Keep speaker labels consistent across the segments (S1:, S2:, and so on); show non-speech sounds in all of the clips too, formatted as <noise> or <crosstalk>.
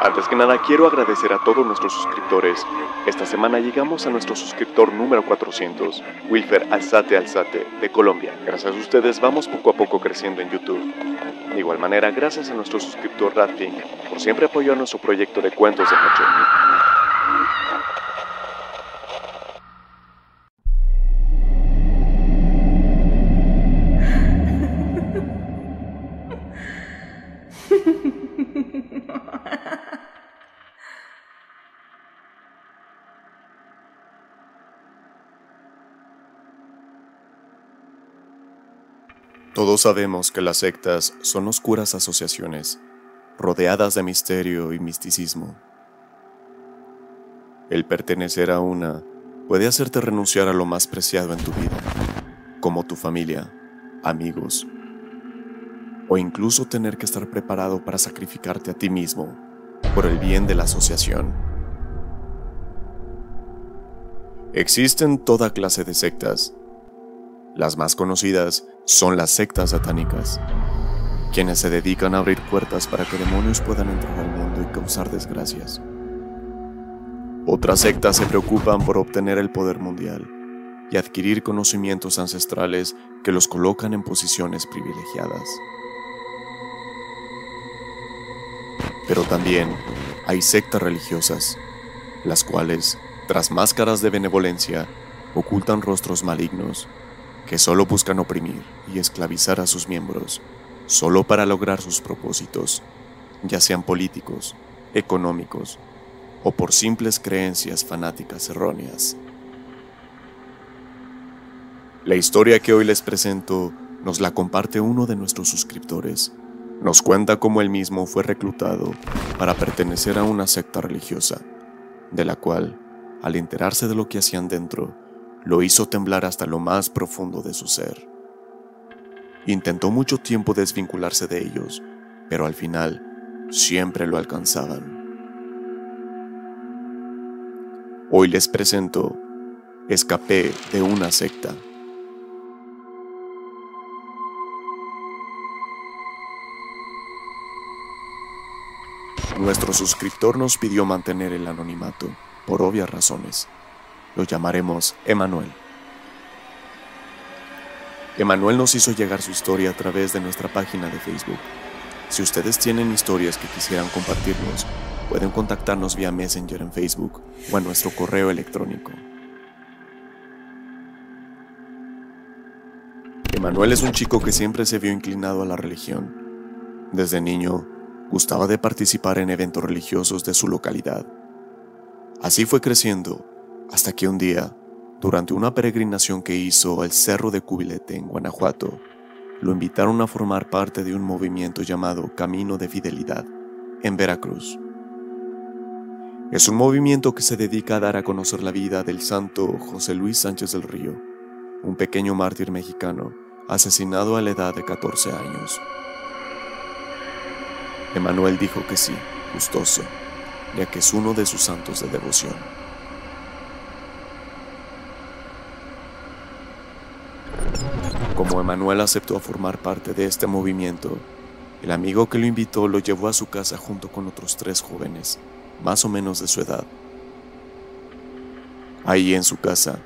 S1: Antes que nada, quiero agradecer a todos nuestros suscriptores. Esta semana llegamos a nuestro suscriptor número 400, Wilfer Alzate Alzate, de Colombia. Gracias a ustedes vamos poco a poco creciendo en YouTube. De igual manera, gracias a nuestro suscriptor Ratfink por siempre apoyar nuestro proyecto de cuentos de noche. <laughs> Todos sabemos que las sectas son oscuras asociaciones, rodeadas de misterio y misticismo. El pertenecer a una puede hacerte renunciar a lo más preciado en tu vida, como tu familia, amigos, o incluso tener que estar preparado para sacrificarte a ti mismo por el bien de la asociación. Existen toda clase de sectas. Las más conocidas son las sectas satánicas, quienes se dedican a abrir puertas para que demonios puedan entrar al mundo y causar desgracias. Otras sectas se preocupan por obtener el poder mundial y adquirir conocimientos ancestrales que los colocan en posiciones privilegiadas. Pero también hay sectas religiosas, las cuales, tras máscaras de benevolencia, ocultan rostros malignos que solo buscan oprimir y esclavizar a sus miembros, solo para lograr sus propósitos, ya sean políticos, económicos o por simples creencias fanáticas erróneas. La historia que hoy les presento nos la comparte uno de nuestros suscriptores. Nos cuenta cómo él mismo fue reclutado para pertenecer a una secta religiosa, de la cual, al enterarse de lo que hacían dentro, lo hizo temblar hasta lo más profundo de su ser. Intentó mucho tiempo desvincularse de ellos, pero al final siempre lo alcanzaban. Hoy les presento Escapé de una secta. Nuestro suscriptor nos pidió mantener el anonimato, por obvias razones. Lo llamaremos Emanuel. Emanuel nos hizo llegar su historia a través de nuestra página de Facebook. Si ustedes tienen historias que quisieran compartirnos, pueden contactarnos vía Messenger en Facebook o a nuestro correo electrónico. Emanuel es un chico que siempre se vio inclinado a la religión. Desde niño, gustaba de participar en eventos religiosos de su localidad. Así fue creciendo hasta que un día, durante una peregrinación que hizo al Cerro de Cubilete en Guanajuato, lo invitaron a formar parte de un movimiento llamado Camino de Fidelidad en Veracruz. Es un movimiento que se dedica a dar a conocer la vida del santo José Luis Sánchez del Río, un pequeño mártir mexicano asesinado a la edad de 14 años. Emanuel dijo que sí, gustoso, ya que es uno de sus santos de devoción. Como Emanuel aceptó formar parte de este movimiento, el amigo que lo invitó lo llevó a su casa junto con otros tres jóvenes, más o menos de su edad. Ahí en su casa,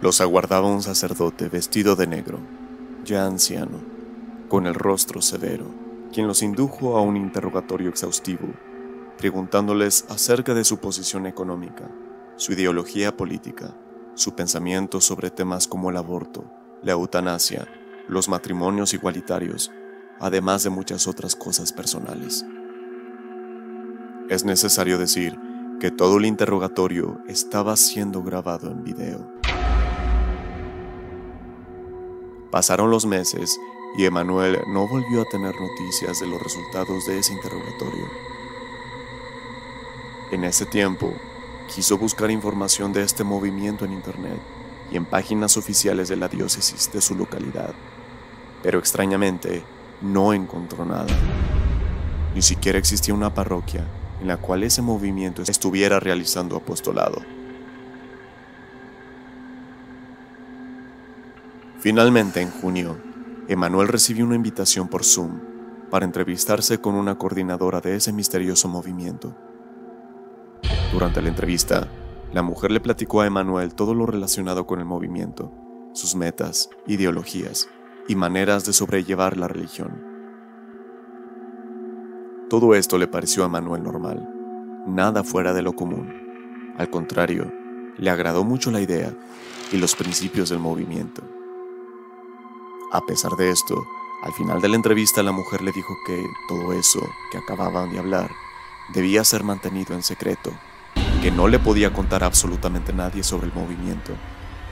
S1: los aguardaba un sacerdote vestido de negro, ya anciano, con el rostro severo, quien los indujo a un interrogatorio exhaustivo, preguntándoles acerca de su posición económica, su ideología política, su pensamiento sobre temas como el aborto, la eutanasia los matrimonios igualitarios, además de muchas otras cosas personales. Es necesario decir que todo el interrogatorio estaba siendo grabado en video. Pasaron los meses y Emanuel no volvió a tener noticias de los resultados de ese interrogatorio. En ese tiempo, quiso buscar información de este movimiento en Internet y en páginas oficiales de la diócesis de su localidad pero extrañamente no encontró nada. Ni siquiera existía una parroquia en la cual ese movimiento estuviera realizando apostolado. Finalmente, en junio, Emanuel recibió una invitación por Zoom para entrevistarse con una coordinadora de ese misterioso movimiento. Durante la entrevista, la mujer le platicó a Emanuel todo lo relacionado con el movimiento, sus metas, ideologías y maneras de sobrellevar la religión. Todo esto le pareció a Emanuel normal, nada fuera de lo común. Al contrario, le agradó mucho la idea y los principios del movimiento. A pesar de esto, al final de la entrevista la mujer le dijo que todo eso que acababan de hablar debía ser mantenido en secreto, que no le podía contar absolutamente nadie sobre el movimiento,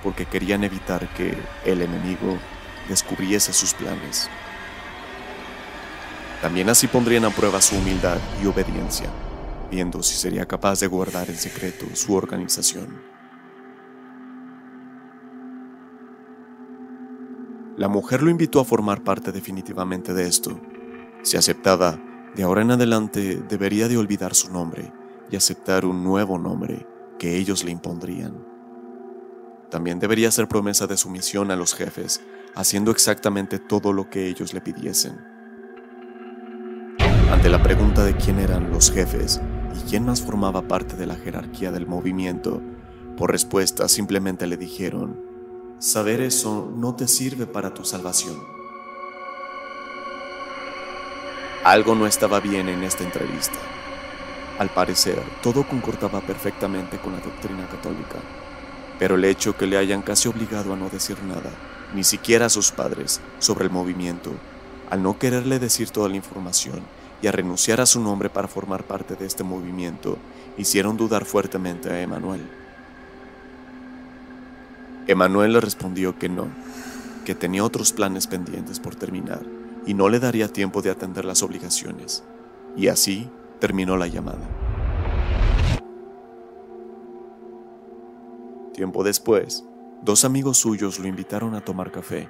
S1: porque querían evitar que el enemigo descubriese sus planes. También así pondrían a prueba su humildad y obediencia, viendo si sería capaz de guardar en secreto su organización. La mujer lo invitó a formar parte definitivamente de esto. Si aceptaba, de ahora en adelante debería de olvidar su nombre y aceptar un nuevo nombre que ellos le impondrían. También debería hacer promesa de sumisión a los jefes, haciendo exactamente todo lo que ellos le pidiesen. Ante la pregunta de quién eran los jefes y quién más formaba parte de la jerarquía del movimiento, por respuesta simplemente le dijeron, saber eso no te sirve para tu salvación. Algo no estaba bien en esta entrevista. Al parecer, todo concordaba perfectamente con la doctrina católica, pero el hecho que le hayan casi obligado a no decir nada, ni siquiera a sus padres, sobre el movimiento, al no quererle decir toda la información y a renunciar a su nombre para formar parte de este movimiento, hicieron dudar fuertemente a Emanuel. Emanuel le respondió que no, que tenía otros planes pendientes por terminar y no le daría tiempo de atender las obligaciones. Y así terminó la llamada. Tiempo después, dos amigos suyos lo invitaron a tomar café,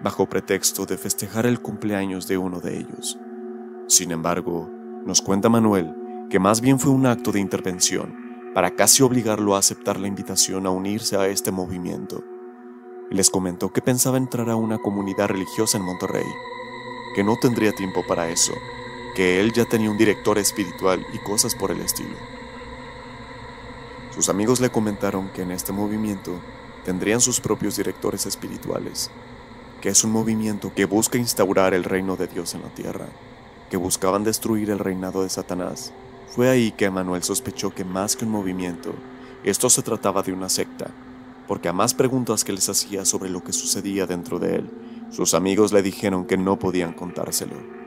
S1: bajo pretexto de festejar el cumpleaños de uno de ellos. Sin embargo, nos cuenta Manuel que más bien fue un acto de intervención para casi obligarlo a aceptar la invitación a unirse a este movimiento. Les comentó que pensaba entrar a una comunidad religiosa en Monterrey, que no tendría tiempo para eso, que él ya tenía un director espiritual y cosas por el estilo. Sus amigos le comentaron que en este movimiento tendrían sus propios directores espirituales, que es un movimiento que busca instaurar el reino de Dios en la tierra, que buscaban destruir el reinado de Satanás. Fue ahí que Emanuel sospechó que más que un movimiento, esto se trataba de una secta, porque a más preguntas que les hacía sobre lo que sucedía dentro de él, sus amigos le dijeron que no podían contárselo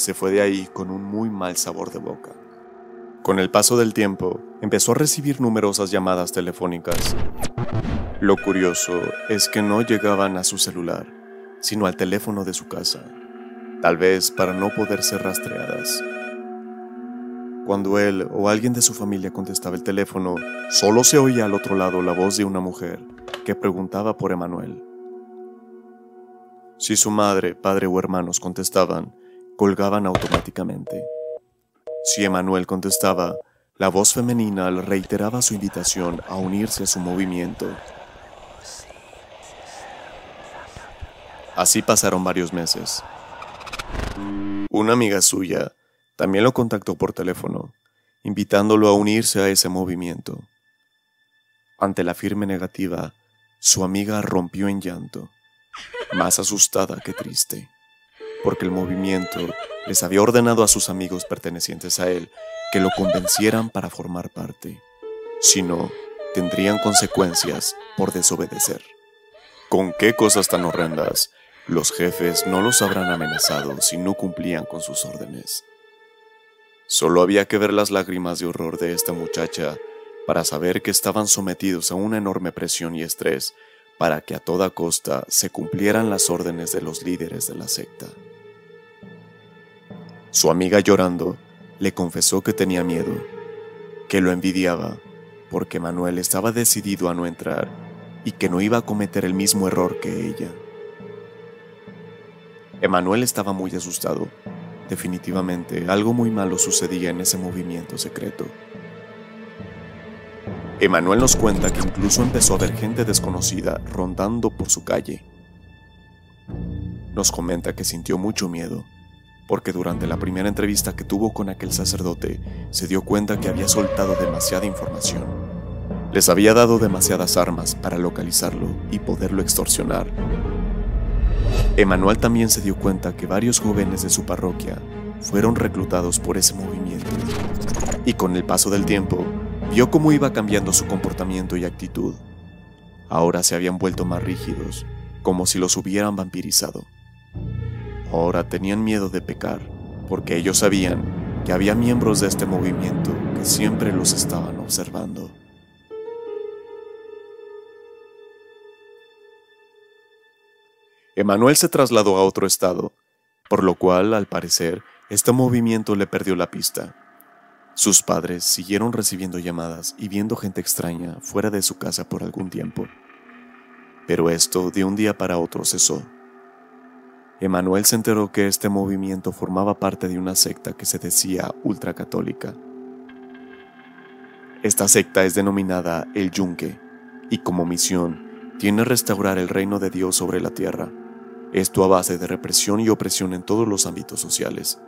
S1: se fue de ahí con un muy mal sabor de boca. Con el paso del tiempo, empezó a recibir numerosas llamadas telefónicas. Lo curioso es que no llegaban a su celular, sino al teléfono de su casa, tal vez para no poder ser rastreadas. Cuando él o alguien de su familia contestaba el teléfono, solo se oía al otro lado la voz de una mujer que preguntaba por Emanuel. Si su madre, padre o hermanos contestaban, colgaban automáticamente. Si Emanuel contestaba, la voz femenina le reiteraba su invitación a unirse a su movimiento. Así pasaron varios meses. Una amiga suya también lo contactó por teléfono, invitándolo a unirse a ese movimiento. Ante la firme negativa, su amiga rompió en llanto, más asustada que triste porque el movimiento les había ordenado a sus amigos pertenecientes a él que lo convencieran para formar parte. Si no, tendrían consecuencias por desobedecer. ¿Con qué cosas tan horrendas? Los jefes no los habrán amenazado si no cumplían con sus órdenes. Solo había que ver las lágrimas de horror de esta muchacha para saber que estaban sometidos a una enorme presión y estrés para que a toda costa se cumplieran las órdenes de los líderes de la secta. Su amiga llorando le confesó que tenía miedo, que lo envidiaba, porque Manuel estaba decidido a no entrar y que no iba a cometer el mismo error que ella. Emanuel estaba muy asustado. Definitivamente algo muy malo sucedía en ese movimiento secreto. Emanuel nos cuenta que incluso empezó a ver gente desconocida rondando por su calle. Nos comenta que sintió mucho miedo porque durante la primera entrevista que tuvo con aquel sacerdote se dio cuenta que había soltado demasiada información. Les había dado demasiadas armas para localizarlo y poderlo extorsionar. Emanuel también se dio cuenta que varios jóvenes de su parroquia fueron reclutados por ese movimiento y con el paso del tiempo vio cómo iba cambiando su comportamiento y actitud. Ahora se habían vuelto más rígidos, como si los hubieran vampirizado. Ahora tenían miedo de pecar, porque ellos sabían que había miembros de este movimiento que siempre los estaban observando. Emanuel se trasladó a otro estado, por lo cual, al parecer, este movimiento le perdió la pista. Sus padres siguieron recibiendo llamadas y viendo gente extraña fuera de su casa por algún tiempo. Pero esto de un día para otro cesó. Emanuel se enteró que este movimiento formaba parte de una secta que se decía ultracatólica. Esta secta es denominada el Yunque y como misión tiene restaurar el reino de Dios sobre la tierra. Esto a base de represión y opresión en todos los ámbitos sociales,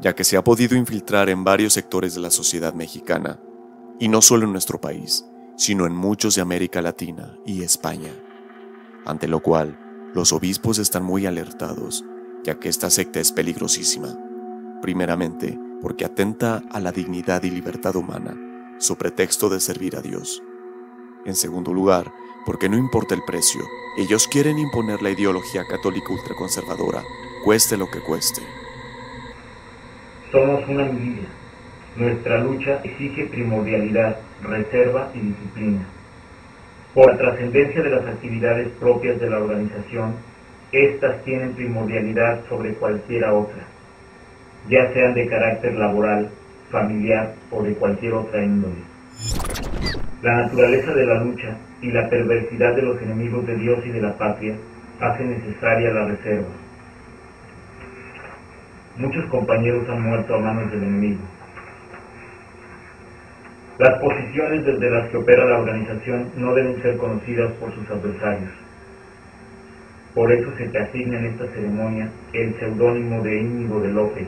S1: ya que se ha podido infiltrar en varios sectores de la sociedad mexicana, y no solo en nuestro país, sino en muchos de América Latina y España, ante lo cual los obispos están muy alertados, ya que esta secta es peligrosísima. Primeramente, porque atenta a la dignidad y libertad humana, su pretexto de servir a Dios. En segundo lugar, porque no importa el precio, ellos quieren imponer la ideología católica ultraconservadora, cueste lo que cueste.
S2: Somos una milicia. Nuestra lucha exige primordialidad, reserva y disciplina por la trascendencia de las actividades propias de la organización, éstas tienen primordialidad sobre cualquiera otra, ya sean de carácter laboral, familiar o de cualquier otra índole. La naturaleza de la lucha y la perversidad de los enemigos de Dios y de la patria hacen necesaria la reserva. Muchos compañeros han muerto a manos del enemigo las posiciones desde las que opera la organización no deben ser conocidas por sus adversarios. Por eso se te asigna en esta ceremonia el seudónimo de Íñigo de López,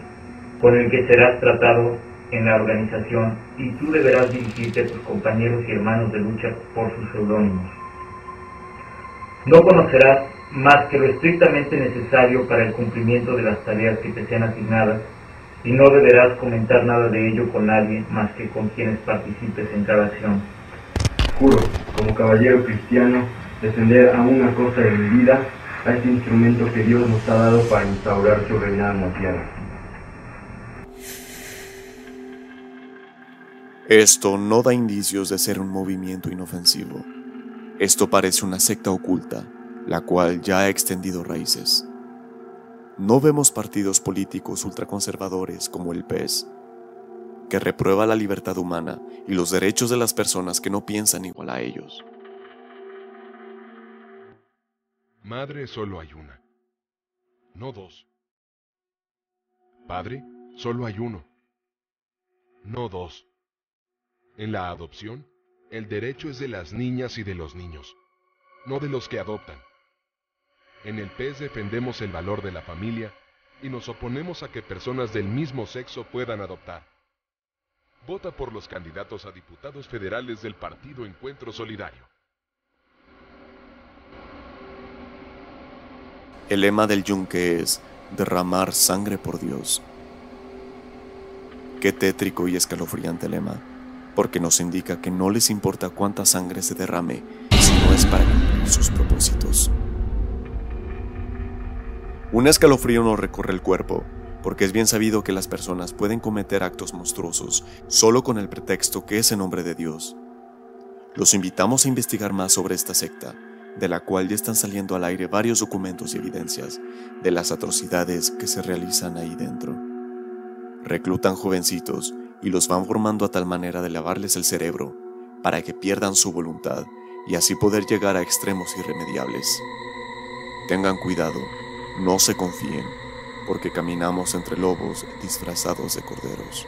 S2: con el que serás tratado en la organización y tú deberás dirigirte a tus compañeros y hermanos de lucha por sus seudónimos. No conocerás más que lo estrictamente necesario para el cumplimiento de las tareas que te sean asignadas y no deberás comentar nada de ello con nadie más que con quienes participes en cada acción.
S3: Juro, como caballero cristiano, defender a una cosa de mi vida, a este instrumento que Dios nos ha dado para instaurar su reinado en tierra.
S1: Esto no da indicios de ser un movimiento inofensivo. Esto parece una secta oculta, la cual ya ha extendido raíces. No vemos partidos políticos ultraconservadores como el PES, que reprueba la libertad humana y los derechos de las personas que no piensan igual a ellos.
S4: Madre solo hay una, no dos. Padre solo hay uno, no dos. En la adopción, el derecho es de las niñas y de los niños, no de los que adoptan. En el PES defendemos el valor de la familia y nos oponemos a que personas del mismo sexo puedan adoptar. Vota por los candidatos a diputados federales del Partido Encuentro Solidario.
S1: El lema del yunque es derramar sangre por Dios. Qué tétrico y escalofriante lema, porque nos indica que no les importa cuánta sangre se derrame si no es para sus propósitos. Un escalofrío nos recorre el cuerpo, porque es bien sabido que las personas pueden cometer actos monstruosos solo con el pretexto que es en nombre de Dios. Los invitamos a investigar más sobre esta secta, de la cual ya están saliendo al aire varios documentos y evidencias de las atrocidades que se realizan ahí dentro. Reclutan jovencitos y los van formando a tal manera de lavarles el cerebro para que pierdan su voluntad y así poder llegar a extremos irremediables. Tengan cuidado no se confíen, porque caminamos entre lobos disfrazados de corderos.